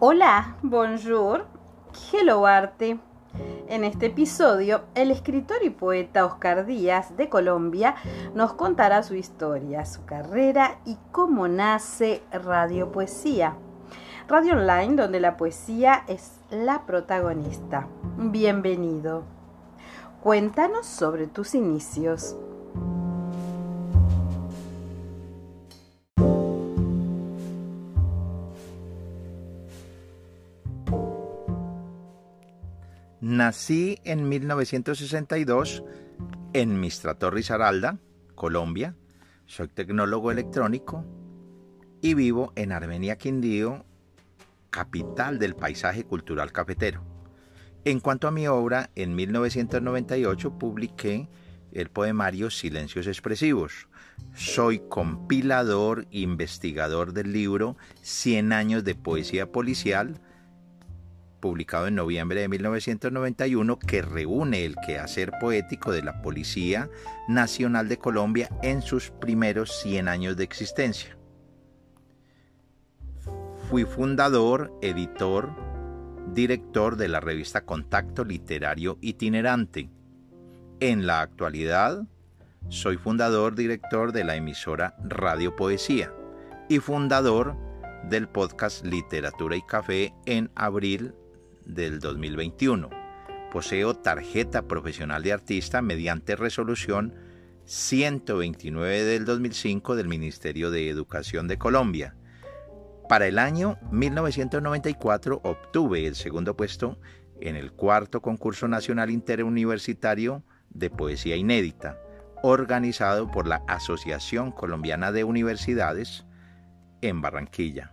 Hola, bonjour, hello arte. En este episodio, el escritor y poeta Oscar Díaz de Colombia nos contará su historia, su carrera y cómo nace Radio Poesía. Radio online donde la poesía es la protagonista. Bienvenido. Cuéntanos sobre tus inicios. Nací en 1962 en Mistrator Risaralda, Colombia. Soy tecnólogo electrónico y vivo en Armenia Quindío, capital del paisaje cultural cafetero. En cuanto a mi obra, en 1998 publiqué el poemario Silencios Expresivos. Soy compilador, investigador del libro Cien años de poesía policial, publicado en noviembre de 1991, que reúne el quehacer poético de la Policía Nacional de Colombia en sus primeros 100 años de existencia. Fui fundador, editor, director de la revista Contacto Literario Itinerante. En la actualidad, soy fundador, director de la emisora Radio Poesía y fundador del podcast Literatura y Café en abril del 2021. Poseo tarjeta profesional de artista mediante resolución 129 del 2005 del Ministerio de Educación de Colombia. Para el año 1994 obtuve el segundo puesto en el cuarto concurso nacional interuniversitario de poesía inédita, organizado por la Asociación Colombiana de Universidades en Barranquilla.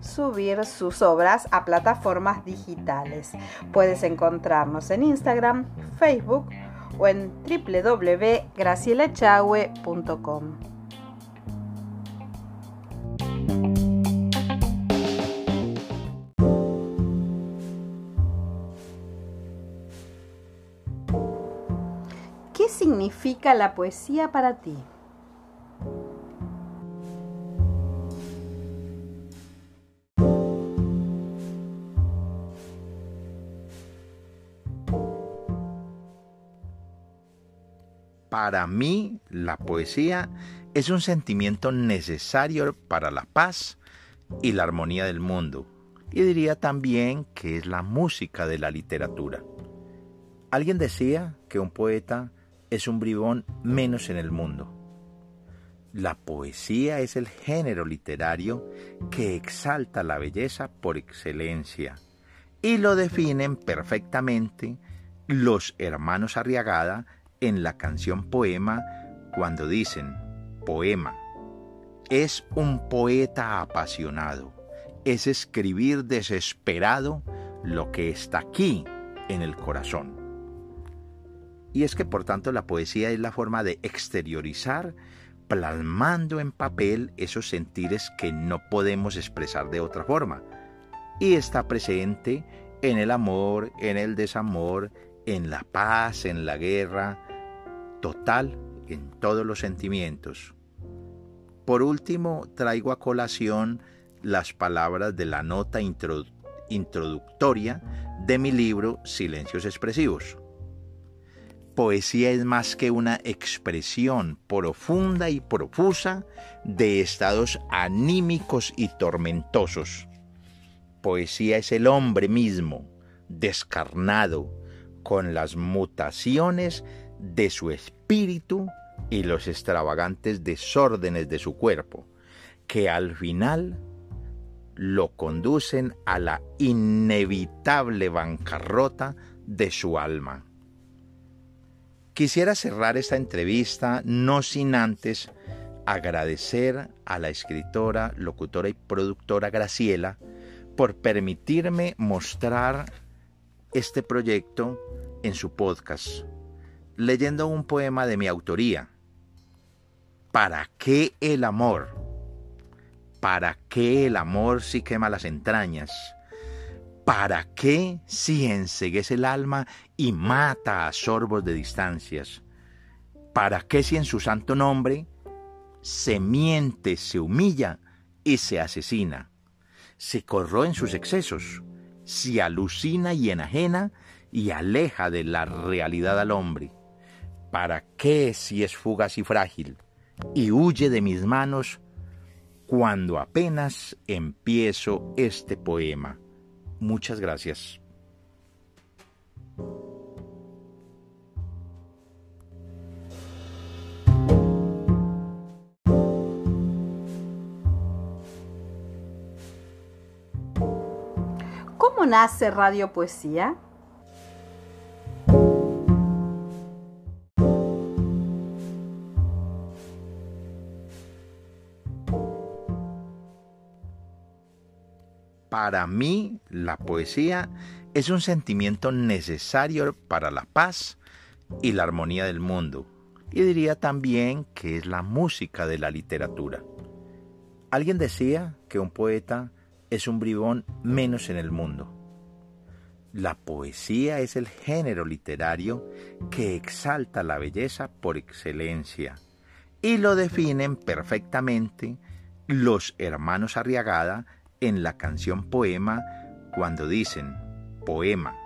subir sus obras a plataformas digitales. Puedes encontrarnos en Instagram, Facebook o en www.gracielachahue.com. ¿Qué significa la poesía para ti? Para mí, la poesía es un sentimiento necesario para la paz y la armonía del mundo. Y diría también que es la música de la literatura. Alguien decía que un poeta es un bribón menos en el mundo. La poesía es el género literario que exalta la belleza por excelencia y lo definen perfectamente los hermanos Arriagada en la canción Poema cuando dicen, poema, es un poeta apasionado, es escribir desesperado lo que está aquí en el corazón. Y es que por tanto la poesía es la forma de exteriorizar, plasmando en papel esos sentires que no podemos expresar de otra forma. Y está presente en el amor, en el desamor, en la paz, en la guerra, total en todos los sentimientos. Por último, traigo a colación las palabras de la nota introductoria de mi libro Silencios Expresivos. Poesía es más que una expresión profunda y profusa de estados anímicos y tormentosos. Poesía es el hombre mismo, descarnado, con las mutaciones de su espíritu y los extravagantes desórdenes de su cuerpo, que al final lo conducen a la inevitable bancarrota de su alma. Quisiera cerrar esta entrevista no sin antes agradecer a la escritora, locutora y productora Graciela por permitirme mostrar este proyecto en su podcast, leyendo un poema de mi autoría. ¿Para qué el amor? ¿Para qué el amor si quema las entrañas? ¿Para qué si enseguece el alma y mata a sorbos de distancias? ¿Para qué si en su santo nombre se miente, se humilla y se asesina? Se corró en sus excesos, se alucina y enajena y aleja de la realidad al hombre. ¿Para qué si es fugaz y frágil y huye de mis manos cuando apenas empiezo este poema? Muchas gracias. ¿Cómo nace Radio Poesía? Para mí, la poesía es un sentimiento necesario para la paz y la armonía del mundo. Y diría también que es la música de la literatura. Alguien decía que un poeta es un bribón menos en el mundo. La poesía es el género literario que exalta la belleza por excelencia y lo definen perfectamente los hermanos Arriagada en la canción Poema cuando dicen, poema,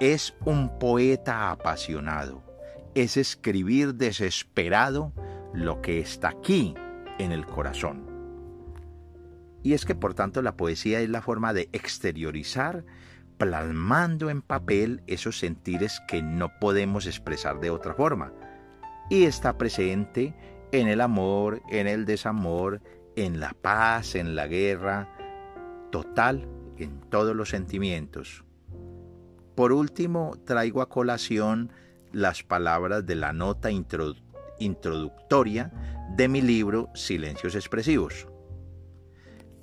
es un poeta apasionado, es escribir desesperado lo que está aquí en el corazón. Y es que por tanto la poesía es la forma de exteriorizar, plasmando en papel esos sentires que no podemos expresar de otra forma. Y está presente en el amor, en el desamor, en la paz, en la guerra, total en todos los sentimientos. Por último, traigo a colación las palabras de la nota introductoria de mi libro Silencios Expresivos.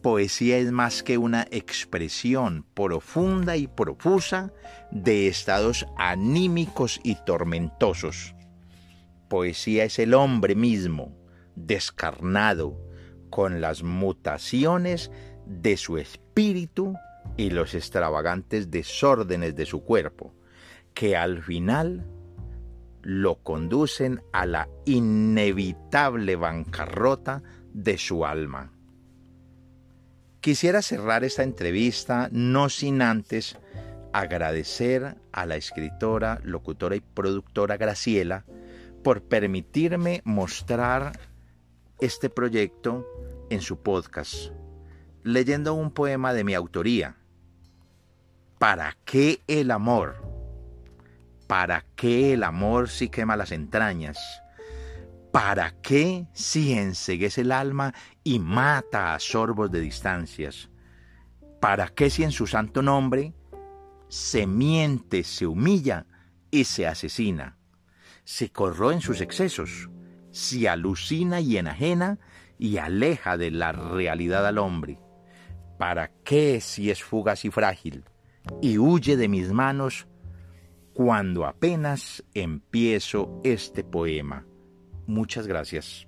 Poesía es más que una expresión profunda y profusa de estados anímicos y tormentosos. Poesía es el hombre mismo, descarnado, con las mutaciones de su espíritu y los extravagantes desórdenes de su cuerpo, que al final lo conducen a la inevitable bancarrota de su alma. Quisiera cerrar esta entrevista no sin antes agradecer a la escritora, locutora y productora Graciela por permitirme mostrar este proyecto en su podcast leyendo un poema de mi autoría. ¿Para qué el amor? ¿Para qué el amor si quema las entrañas? ¿Para qué si enseguece el alma y mata a sorbos de distancias? ¿Para qué si en su santo nombre se miente, se humilla y se asesina? Se corró en sus excesos, se alucina y enajena y aleja de la realidad al hombre. ¿Para qué si es fugaz y frágil? Y huye de mis manos cuando apenas empiezo este poema. Muchas gracias.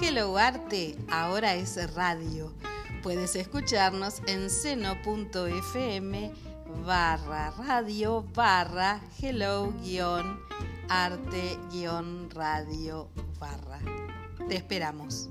Hello Arte, ahora es radio Puedes escucharnos en seno.fm barra radio barra hello guion arte guion radio barra. Te esperamos.